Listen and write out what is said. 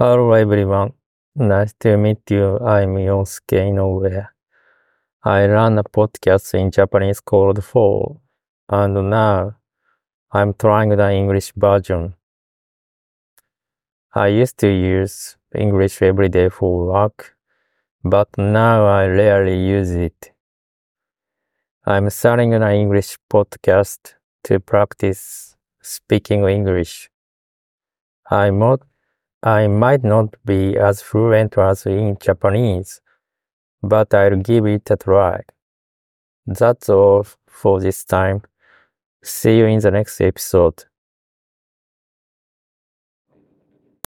Hello everyone. Nice to meet you. I'm Yosuke Inoue. I run a podcast in Japanese called For, and now I'm trying the English version. I used to use English every day for work, but now I rarely use it. I'm starting an English podcast to practice speaking English. I mod I might not be as fluent as in Japanese, but I'll give it a try. That's all for this time. See you in the next episode.